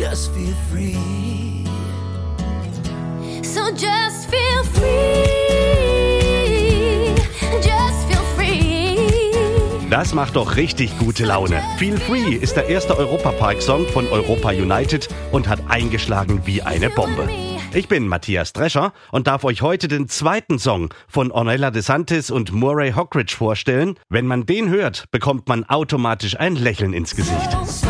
Just feel free. So just feel free. Just feel free. Das macht doch richtig gute Laune. Feel Free ist der erste Europapark-Song von Europa United und hat eingeschlagen wie eine Bombe. Ich bin Matthias Drescher und darf euch heute den zweiten Song von Ornella DeSantis und Murray Hockridge vorstellen. Wenn man den hört, bekommt man automatisch ein Lächeln ins Gesicht.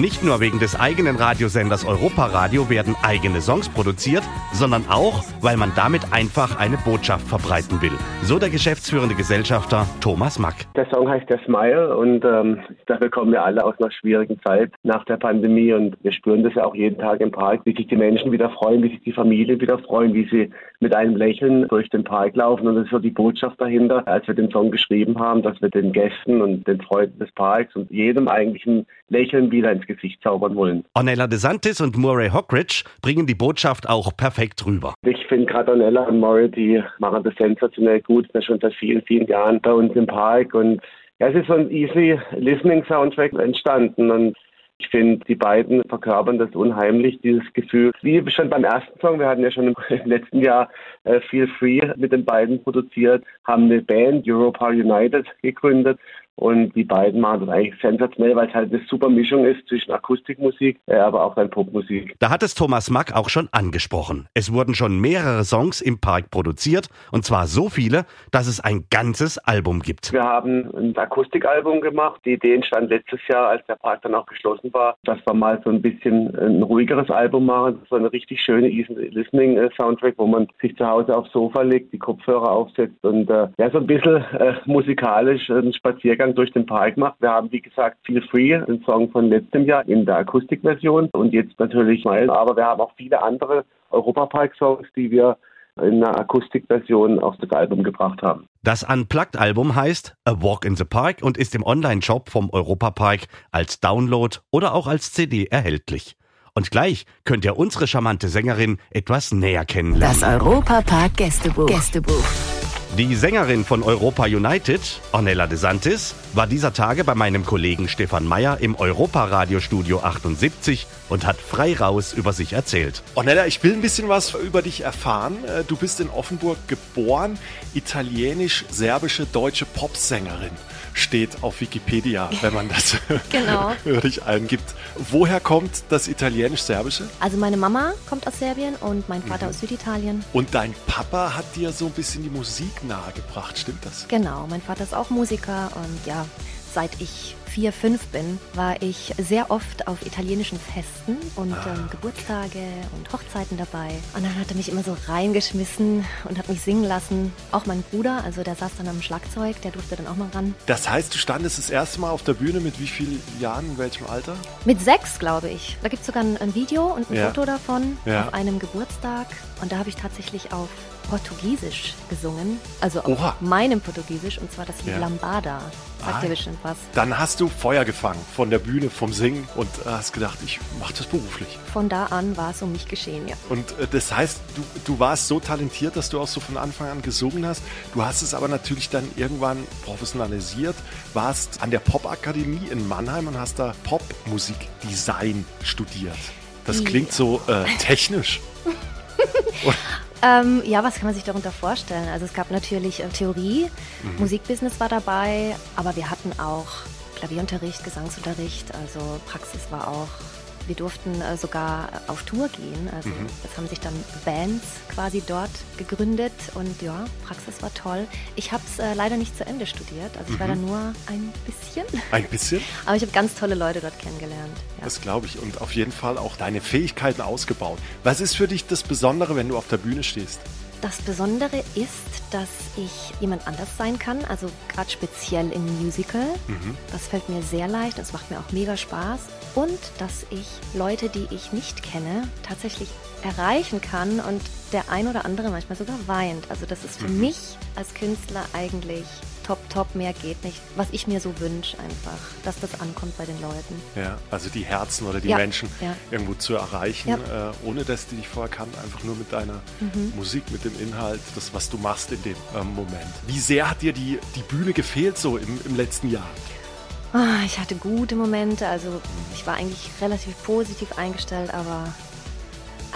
Nicht nur wegen des eigenen Radiosenders Europaradio werden eigene Songs produziert, sondern auch, weil man damit einfach eine Botschaft verbreiten will. So der geschäftsführende Gesellschafter Thomas Mack. Der Song heißt der Smile und ähm, dafür kommen wir alle aus einer schwierigen Zeit nach der Pandemie und wir spüren das ja auch jeden Tag im Park, wie sich die Menschen wieder freuen, wie sich die Familien wieder freuen, wie sie mit einem Lächeln durch den Park laufen und das ist so die Botschaft dahinter, als wir den Song geschrieben haben, dass wir den Gästen und den Freunden des Parks und jedem eigentlich ein Lächeln wieder ins Gesicht zaubern wollen. Ornella DeSantis und Murray Hockridge bringen die Botschaft auch perfekt rüber. Ich finde gerade Ornella und Murray, die machen das sensationell gut, ja schon seit vielen, vielen Jahren bei uns im Park und ja, es ist so ein easy listening Soundtrack entstanden und ich finde, die beiden verkörpern das unheimlich, dieses Gefühl. Wie schon beim ersten Song, wir hatten ja schon im letzten Jahr äh, Feel Free mit den beiden produziert, haben eine Band, Europa United, gegründet und die beiden machen das eigentlich sensationell, weil es halt eine super Mischung ist zwischen Akustikmusik, äh, aber auch dann Popmusik. Da hat es Thomas Mack auch schon angesprochen. Es wurden schon mehrere Songs im Park produziert und zwar so viele, dass es ein ganzes Album gibt. Wir haben ein Akustikalbum gemacht. Die Idee entstand letztes Jahr, als der Park dann auch geschlossen war, dass wir mal so ein bisschen ein ruhigeres Album machen. So eine richtig schöne Easy Listening äh, Soundtrack, wo man sich zu Hause aufs Sofa legt, die Kopfhörer aufsetzt und äh, ja, so ein bisschen äh, musikalisch einen Spaziergang durch den Park macht. Wir haben, wie gesagt, Feel Free, den Song von letztem Jahr in der Akustikversion und jetzt natürlich mal, aber wir haben auch viele andere Europapark-Songs, die wir in einer Akustikversion auf das Album gebracht haben. Das Unplugged-Album heißt A Walk in the Park und ist im Online-Shop vom Europapark als Download oder auch als CD erhältlich. Und gleich könnt ihr unsere charmante Sängerin etwas näher kennenlernen. Das Europapark Gästebuch. Gästebuch. Die Sängerin von Europa United, Ornella DeSantis, war dieser Tage bei meinem Kollegen Stefan Meyer im Europa-Radiostudio 78 und hat frei raus über sich erzählt. Ornella, ich will ein bisschen was über dich erfahren. Äh, Du bist in Offenburg geboren, italienisch-serbische deutsche Popsängerin. Steht auf Wikipedia, wenn man das Genau. dich eingibt. Woher kommt das italienisch-serbische? Also meine Mama kommt aus Serbien und mein Vater Mhm. aus Süditalien. Und dein Papa hat dir so ein bisschen die Musik nahegebracht, stimmt das? Genau, mein Vater ist auch Musiker und ja, seit ich vier, fünf bin, war ich sehr oft auf italienischen Festen und Ah. ähm, Geburtstage und Hochzeiten dabei. Und dann hat er mich immer so reingeschmissen und hat mich singen lassen. Auch mein Bruder, also der saß dann am Schlagzeug, der durfte dann auch mal ran. Das heißt, du standest das erste Mal auf der Bühne mit wie vielen Jahren, in welchem Alter? Mit sechs, glaube ich. Da gibt es sogar ein, ein Video und ein Ja. Foto davon Ja. auf einem Geburtstag. Und da habe ich tatsächlich auf Portugiesisch gesungen. Also auf Oha. meinem Portugiesisch und zwar das Lied Ja. Lambada. Sagt Ah. dir bestimmt was. Dann hast du Feuer gefangen von der Bühne, vom Singen und äh, hast gedacht, ich mache das beruflich. Von da an war es um mich geschehen, ja. Und äh, das heißt, du, du warst so talentiert, dass du auch so von Anfang an gesungen hast. Du hast es aber natürlich dann irgendwann professionalisiert, warst an der Popakademie in Mannheim und hast da Popmusikdesign studiert. Das klingt so äh, technisch. Ähm, ja, was kann man sich darunter vorstellen? Also es gab natürlich äh, Theorie, Mhm. Musikbusiness war dabei, aber wir hatten auch Klavierunterricht, Gesangsunterricht, also Praxis war auch. Wir durften äh, sogar auf Tour gehen. Also Mhm. es haben sich dann Bands quasi dort gegründet und ja, Praxis war toll. Ich habe es äh, leider nicht zu Ende studiert, also ich war da Mhm. nur ein bisschen. Ein bisschen, Aber ich habe ganz tolle Leute dort kennengelernt. Ja. das glaube ich. Und auf jeden Fall auch deine Fähigkeiten ausgebaut. Was ist für dich das Besondere, wenn du auf der Bühne stehst? Das Besondere ist, dass ich jemand anders sein kann, also gerade speziell im Musical. Das fällt mir sehr leicht, es macht mir auch mega Spaß. Und dass ich Leute, die ich nicht kenne, tatsächlich erreichen kann und der ein oder andere manchmal sogar weint. Also das ist für mich als Künstler eigentlich top, top, mehr geht nicht. Was ich mir so wünsche einfach, dass das ankommt bei den Leuten. Ja, also die Herzen oder die Ja, Menschen ja. irgendwo zu erreichen, Ja. äh, ohne dass die dich vorher kannten, einfach nur mit deiner Mhm. Musik, mit dem Inhalt, das, was du machst in dem ähm, Moment. Wie sehr hat dir die, die Bühne gefehlt so im, im letzten Jahr? Ah, ich hatte gute Momente, also ich war eigentlich relativ positiv eingestellt, aber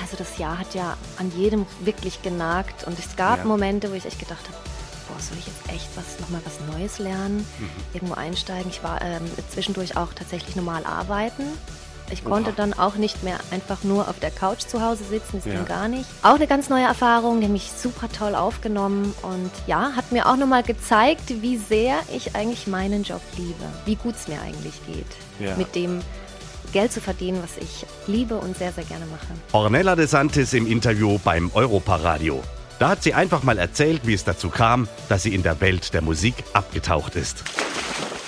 also das Jahr hat ja an jedem wirklich genagt und es gab Ja. Momente, wo ich echt gedacht habe, boah, soll ich jetzt echt was nochmal was Neues lernen, Mhm. irgendwo einsteigen. Ich war ähm, zwischendurch auch tatsächlich normal arbeiten. Ich konnte Oha. dann auch nicht mehr einfach nur auf der Couch zu Hause sitzen, das Ja. ging gar nicht. Auch eine ganz neue Erfahrung, die mich super toll aufgenommen und ja, hat mir auch nochmal gezeigt, wie sehr ich eigentlich meinen Job liebe, wie gut es mir eigentlich geht, Ja. mit dem Geld zu verdienen, was ich liebe und sehr, sehr gerne mache. Ornella de Santis im Interview beim Europaradio. Da hat sie einfach mal erzählt, wie es dazu kam, dass sie in der Welt der Musik abgetaucht ist.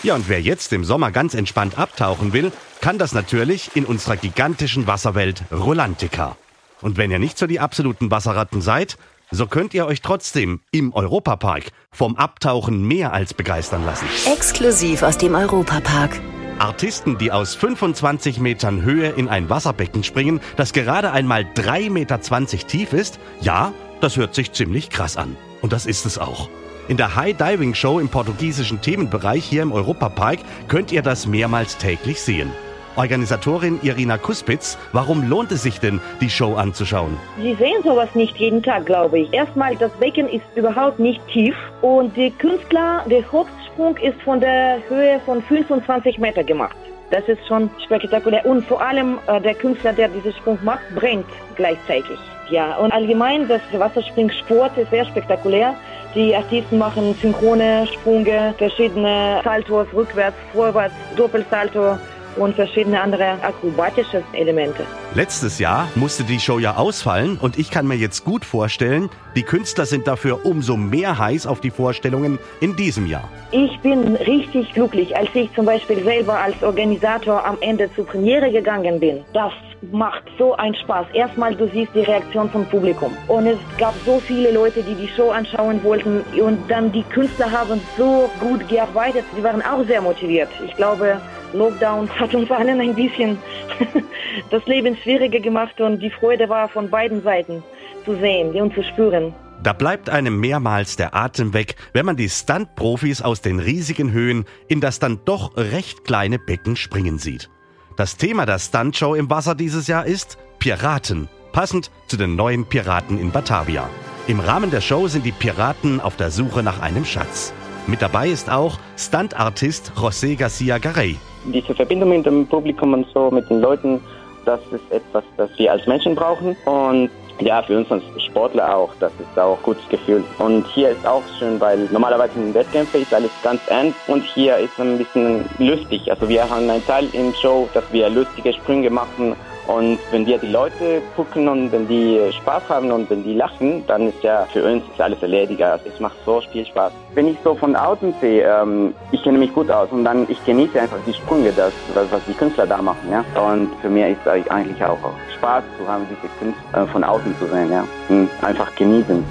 Ja, und wer jetzt im Sommer ganz entspannt abtauchen will, kann das natürlich in unserer gigantischen Wasserwelt Rolantica. Und wenn ihr nicht so die absoluten Wasserratten seid, so könnt ihr euch trotzdem im Europapark vom Abtauchen mehr als begeistern lassen. Exklusiv aus dem Europapark. Artisten, die aus 25 Metern Höhe in ein Wasserbecken springen, das gerade einmal 3,20 Meter tief ist, ja, das hört sich ziemlich krass an. Und das ist es auch. In der High Diving Show im portugiesischen Themenbereich hier im Europapark könnt ihr das mehrmals täglich sehen. Organisatorin Irina Kuspitz, warum lohnt es sich denn, die Show anzuschauen? Sie sehen sowas nicht jeden Tag, glaube ich. Erstmal, das Becken ist überhaupt nicht tief und der Künstler, der Hochsprung ist von der Höhe von 25 Meter gemacht. Das ist schon spektakulär und vor allem äh, der Künstler, der diesen Sprung macht, brennt gleichzeitig. Ja, und allgemein, das Wasserspringsport ist sehr spektakulär. Die Artisten machen synchrone Sprünge, verschiedene Saltos, rückwärts, vorwärts, Doppelsalto und verschiedene andere akrobatische Elemente. Letztes Jahr musste die Show ja ausfallen und ich kann mir jetzt gut vorstellen, die Künstler sind dafür umso mehr heiß auf die Vorstellungen in diesem Jahr. Ich bin richtig glücklich, als ich zum Beispiel selber als Organisator am Ende zur Premiere gegangen bin. Das macht so einen Spaß. Erstmal, du siehst die Reaktion vom Publikum. Und es gab so viele Leute, die die Show anschauen wollten. Und dann die Künstler haben so gut gearbeitet. Sie waren auch sehr motiviert. Ich glaube, Lockdown hat uns allen ein bisschen das Leben schwieriger gemacht. Und die Freude war von beiden Seiten zu sehen und zu spüren. Da bleibt einem mehrmals der Atem weg, wenn man die Stunt-Profis aus den riesigen Höhen in das dann doch recht kleine Becken springen sieht. Das Thema der Stuntshow im Wasser dieses Jahr ist Piraten, passend zu den neuen Piraten in Batavia. Im Rahmen der Show sind die Piraten auf der Suche nach einem Schatz. Mit dabei ist auch Stuntartist José Garcia Garay. diese Verbindung mit dem Publikum und so, mit den Leuten, das ist etwas, das wir als Menschen brauchen. Und ja, für uns als Sportler auch, das ist auch ein gutes Gefühl. Und hier ist auch schön, weil normalerweise in Wettkämpfen ist alles ganz ernst und hier ist ein bisschen lustig. Also wir haben einen Teil im Show, dass wir lustige Sprünge machen und wenn wir die Leute gucken und wenn die Spaß haben und wenn die lachen, dann ist ja für uns alles erledigt. Also es macht so viel Spaß. Wenn ich so von außen sehe, ähm, ich kenne mich gut aus und dann ich genieße einfach die Sprünge, das, das was die Künstler da machen. Ja? Und für mich ist es eigentlich auch Spaß zu haben, diese Künstler äh, von außen zu sehen. Ja? Und einfach genießen.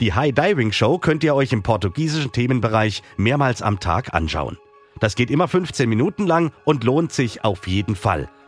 Die High Diving Show könnt ihr euch im portugiesischen Themenbereich mehrmals am Tag anschauen. Das geht immer 15 Minuten lang und lohnt sich auf jeden Fall.